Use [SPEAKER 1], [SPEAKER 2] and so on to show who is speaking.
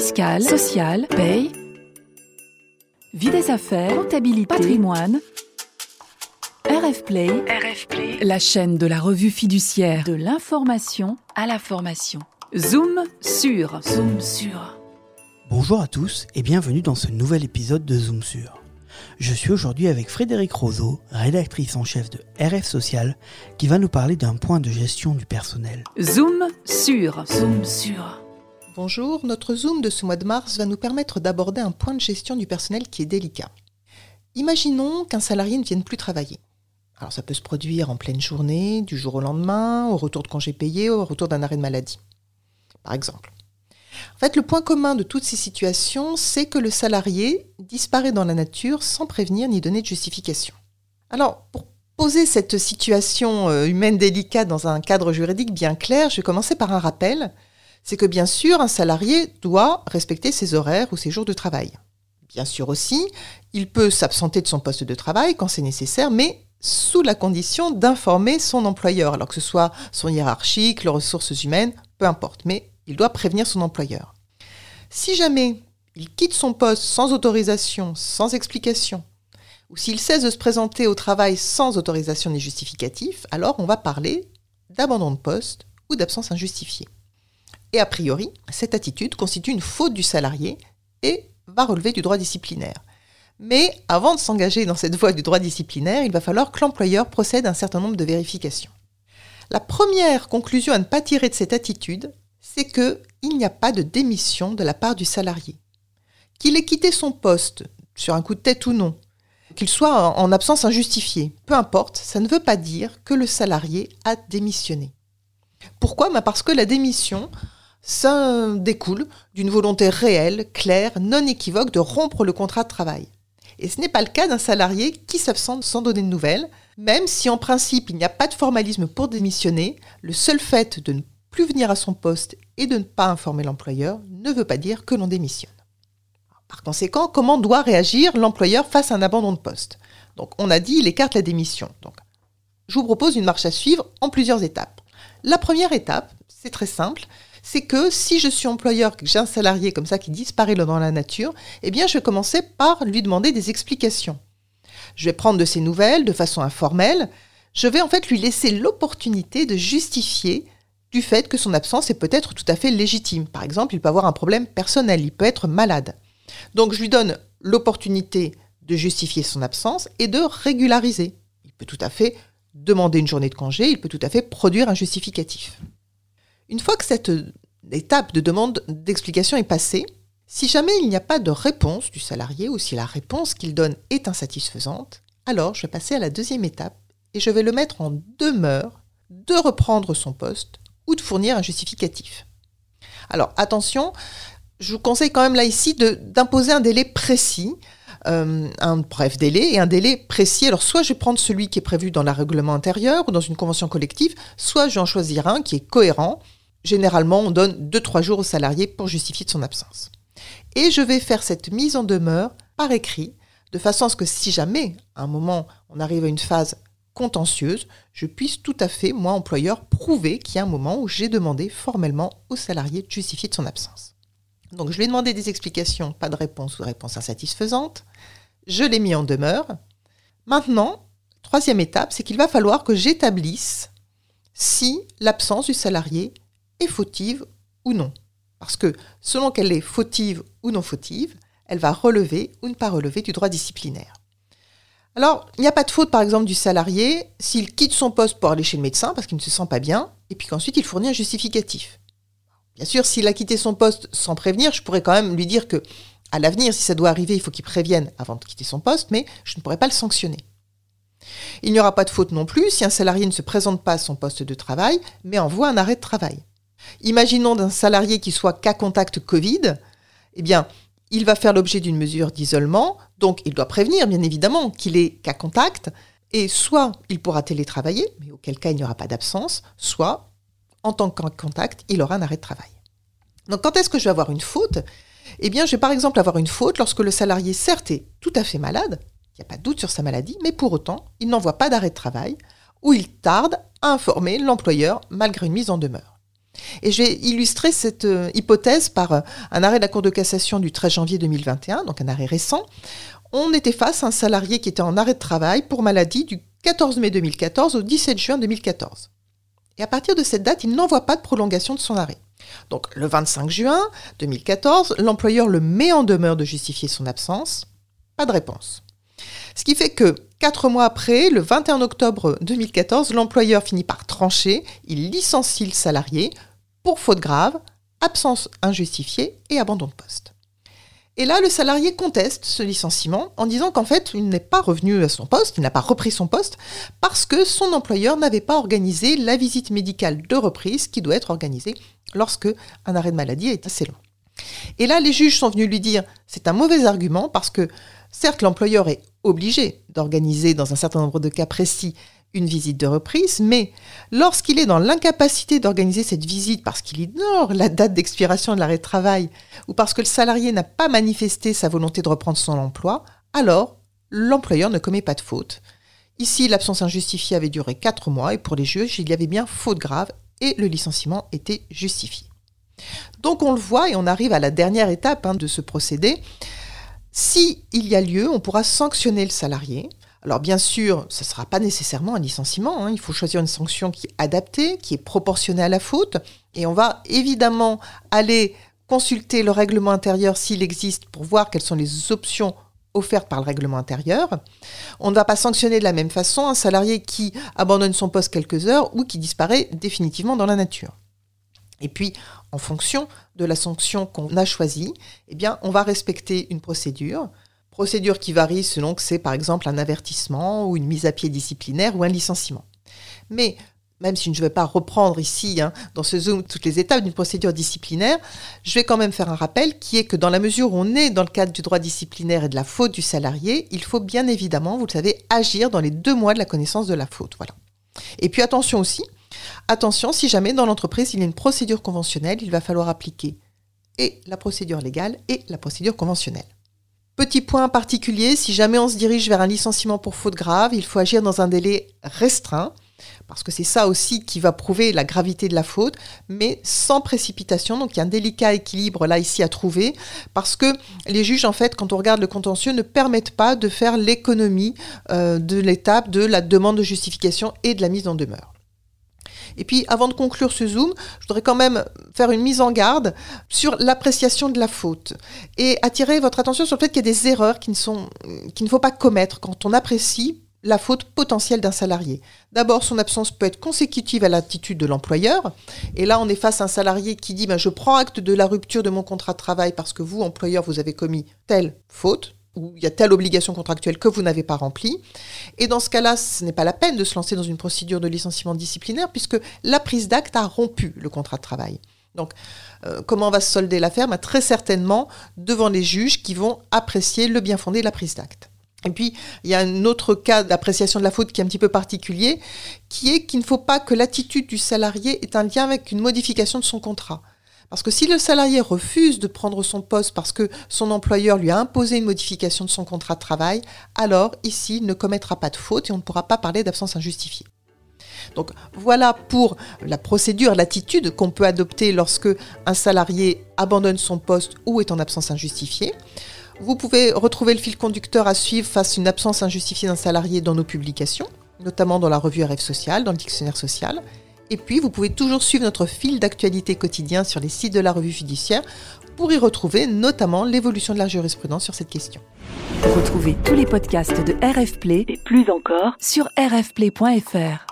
[SPEAKER 1] fiscale, sociale, paye, vie des affaires, comptabilité, patrimoine. RF Play, la chaîne de la revue fiduciaire de l'information à la formation. Zoom sur, zoom sur.
[SPEAKER 2] Bonjour à tous et bienvenue dans ce nouvel épisode de Zoom sur. Je suis aujourd'hui avec Frédéric Roseau, rédactrice en chef de RF Social, qui va nous parler d'un point de gestion du personnel.
[SPEAKER 1] Zoom sur, zoom sur.
[SPEAKER 3] Bonjour, notre Zoom de ce mois de mars va nous permettre d'aborder un point de gestion du personnel qui est délicat. Imaginons qu'un salarié ne vienne plus travailler. Alors ça peut se produire en pleine journée, du jour au lendemain, au retour de congé payé, au retour d'un arrêt de maladie. Par exemple. En fait, le point commun de toutes ces situations, c'est que le salarié disparaît dans la nature sans prévenir ni donner de justification. Alors, pour poser cette situation euh, humaine délicate dans un cadre juridique bien clair, je vais commencer par un rappel c'est que bien sûr, un salarié doit respecter ses horaires ou ses jours de travail. Bien sûr aussi, il peut s'absenter de son poste de travail quand c'est nécessaire, mais sous la condition d'informer son employeur, alors que ce soit son hiérarchique, les ressources humaines, peu importe, mais il doit prévenir son employeur. Si jamais il quitte son poste sans autorisation, sans explication, ou s'il cesse de se présenter au travail sans autorisation ni justificatif, alors on va parler d'abandon de poste ou d'absence injustifiée. Et a priori, cette attitude constitue une faute du salarié et va relever du droit disciplinaire. Mais avant de s'engager dans cette voie du droit disciplinaire, il va falloir que l'employeur procède à un certain nombre de vérifications. La première conclusion à ne pas tirer de cette attitude, c'est qu'il n'y a pas de démission de la part du salarié. Qu'il ait quitté son poste, sur un coup de tête ou non, qu'il soit en absence injustifiée, peu importe, ça ne veut pas dire que le salarié a démissionné. Pourquoi? Bah, Parce que la démission ça découle d'une volonté réelle, claire, non équivoque de rompre le contrat de travail. Et ce n'est pas le cas d'un salarié qui s'absente sans donner de nouvelles, même si en principe il n'y a pas de formalisme pour démissionner, le seul fait de ne plus venir à son poste et de ne pas informer l'employeur ne veut pas dire que l'on démissionne. Par conséquent, comment doit réagir l'employeur face à un abandon de poste? Donc on a dit il écarte la démission. Donc je vous propose une marche à suivre en plusieurs étapes. La première étape, c'est très simple, c'est que si je suis employeur, que j'ai un salarié comme ça qui disparaît dans la nature, eh bien je vais commencer par lui demander des explications. Je vais prendre de ses nouvelles de façon informelle. Je vais en fait lui laisser l'opportunité de justifier du fait que son absence est peut-être tout à fait légitime. Par exemple, il peut avoir un problème personnel, il peut être malade. Donc je lui donne l'opportunité de justifier son absence et de régulariser. Il peut tout à fait demander une journée de congé, il peut tout à fait produire un justificatif. Une fois que cette étape de demande d'explication est passée, si jamais il n'y a pas de réponse du salarié ou si la réponse qu'il donne est insatisfaisante, alors je vais passer à la deuxième étape et je vais le mettre en demeure de reprendre son poste ou de fournir un justificatif. Alors attention, je vous conseille quand même là ici d'imposer un délai précis, euh, un bref délai et un délai précis. Alors soit je vais prendre celui qui est prévu dans le règlement intérieur ou dans une convention collective, soit je vais en choisir un qui est cohérent Généralement, on donne 2-3 jours au salarié pour justifier de son absence. Et je vais faire cette mise en demeure par écrit, de façon à ce que si jamais, à un moment, on arrive à une phase contentieuse, je puisse tout à fait, moi, employeur, prouver qu'il y a un moment où j'ai demandé formellement au salarié de justifier de son absence. Donc je lui ai demandé des explications, pas de réponse ou réponse insatisfaisante. Je l'ai mis en demeure. Maintenant, troisième étape, c'est qu'il va falloir que j'établisse si l'absence du salarié est fautive ou non. Parce que selon qu'elle est fautive ou non fautive, elle va relever ou ne pas relever du droit disciplinaire. Alors, il n'y a pas de faute, par exemple, du salarié s'il quitte son poste pour aller chez le médecin parce qu'il ne se sent pas bien, et puis qu'ensuite il fournit un justificatif. Bien sûr, s'il a quitté son poste sans prévenir, je pourrais quand même lui dire que, à l'avenir, si ça doit arriver, il faut qu'il prévienne avant de quitter son poste, mais je ne pourrais pas le sanctionner. Il n'y aura pas de faute non plus si un salarié ne se présente pas à son poste de travail, mais envoie un arrêt de travail. Imaginons d'un salarié qui soit cas contact Covid, eh bien, il va faire l'objet d'une mesure d'isolement, donc il doit prévenir bien évidemment qu'il est cas contact, et soit il pourra télétravailler, mais auquel cas il n'y aura pas d'absence, soit en tant que contact, il aura un arrêt de travail. Donc quand est-ce que je vais avoir une faute? Eh bien, je vais par exemple avoir une faute lorsque le salarié, certes, est tout à fait malade, il n'y a pas de doute sur sa maladie, mais pour autant, il n'envoie pas d'arrêt de travail, ou il tarde à informer l'employeur malgré une mise en demeure. Et je vais illustrer cette euh, hypothèse par euh, un arrêt de la Cour de cassation du 13 janvier 2021, donc un arrêt récent. On était face à un salarié qui était en arrêt de travail pour maladie du 14 mai 2014 au 17 juin 2014. Et à partir de cette date, il n'envoie pas de prolongation de son arrêt. Donc le 25 juin 2014, l'employeur le met en demeure de justifier son absence. Pas de réponse. Ce qui fait que quatre mois après, le 21 octobre 2014, l'employeur finit par trancher, il licencie le salarié pour faute grave, absence injustifiée et abandon de poste. Et là, le salarié conteste ce licenciement en disant qu'en fait, il n'est pas revenu à son poste, il n'a pas repris son poste, parce que son employeur n'avait pas organisé la visite médicale de reprise qui doit être organisée lorsque un arrêt de maladie est assez long. Et là, les juges sont venus lui dire, c'est un mauvais argument parce que certes, l'employeur est obligé d'organiser dans un certain nombre de cas précis une visite de reprise, mais lorsqu'il est dans l'incapacité d'organiser cette visite parce qu'il ignore la date d'expiration de l'arrêt de travail ou parce que le salarié n'a pas manifesté sa volonté de reprendre son emploi, alors l'employeur ne commet pas de faute. Ici, l'absence injustifiée avait duré 4 mois et pour les juges, il y avait bien faute grave et le licenciement était justifié. Donc on le voit et on arrive à la dernière étape hein, de ce procédé. Si il y a lieu, on pourra sanctionner le salarié alors bien sûr, ce ne sera pas nécessairement un licenciement, hein. il faut choisir une sanction qui est adaptée, qui est proportionnée à la faute, et on va évidemment aller consulter le règlement intérieur s'il existe pour voir quelles sont les options offertes par le règlement intérieur. On ne va pas sanctionner de la même façon un salarié qui abandonne son poste quelques heures ou qui disparaît définitivement dans la nature. Et puis, en fonction de la sanction qu'on a choisie, eh on va respecter une procédure Procédure qui varie selon que c'est par exemple un avertissement ou une mise à pied disciplinaire ou un licenciement. Mais même si je ne vais pas reprendre ici, hein, dans ce Zoom, toutes les étapes d'une procédure disciplinaire, je vais quand même faire un rappel qui est que dans la mesure où on est dans le cadre du droit disciplinaire et de la faute du salarié, il faut bien évidemment, vous le savez, agir dans les deux mois de la connaissance de la faute. Voilà. Et puis attention aussi, attention, si jamais dans l'entreprise il y a une procédure conventionnelle, il va falloir appliquer et la procédure légale et la procédure conventionnelle. Petit point particulier, si jamais on se dirige vers un licenciement pour faute grave, il faut agir dans un délai restreint, parce que c'est ça aussi qui va prouver la gravité de la faute, mais sans précipitation. Donc il y a un délicat équilibre là ici à trouver, parce que les juges, en fait, quand on regarde le contentieux, ne permettent pas de faire l'économie euh, de l'étape de la demande de justification et de la mise en demeure. Et puis, avant de conclure ce zoom, je voudrais quand même faire une mise en garde sur l'appréciation de la faute et attirer votre attention sur le fait qu'il y a des erreurs sont, qu'il ne faut pas commettre quand on apprécie la faute potentielle d'un salarié. D'abord, son absence peut être consécutive à l'attitude de l'employeur. Et là, on est face à un salarié qui dit ben, Je prends acte de la rupture de mon contrat de travail parce que vous, employeur, vous avez commis telle faute où il y a telle obligation contractuelle que vous n'avez pas remplie. Et dans ce cas-là, ce n'est pas la peine de se lancer dans une procédure de licenciement disciplinaire puisque la prise d'acte a rompu le contrat de travail. Donc, euh, comment va se solder l'affaire? Bah, Très certainement devant les juges qui vont apprécier le bien fondé de la prise d'acte. Et puis, il y a un autre cas d'appréciation de la faute qui est un petit peu particulier, qui est qu'il ne faut pas que l'attitude du salarié ait un lien avec une modification de son contrat. Parce que si le salarié refuse de prendre son poste parce que son employeur lui a imposé une modification de son contrat de travail, alors ici, il ne commettra pas de faute et on ne pourra pas parler d'absence injustifiée. Donc voilà pour la procédure, l'attitude qu'on peut adopter lorsque un salarié abandonne son poste ou est en absence injustifiée. Vous pouvez retrouver le fil conducteur à suivre face à une absence injustifiée d'un salarié dans nos publications, notamment dans la revue RF Social, dans le dictionnaire social. Et puis, vous pouvez toujours suivre notre fil d'actualité quotidien sur les sites de la revue fiduciaire pour y retrouver notamment l'évolution de la jurisprudence sur cette question.
[SPEAKER 1] Retrouvez tous les podcasts de RF Play et plus encore sur rfplay.fr.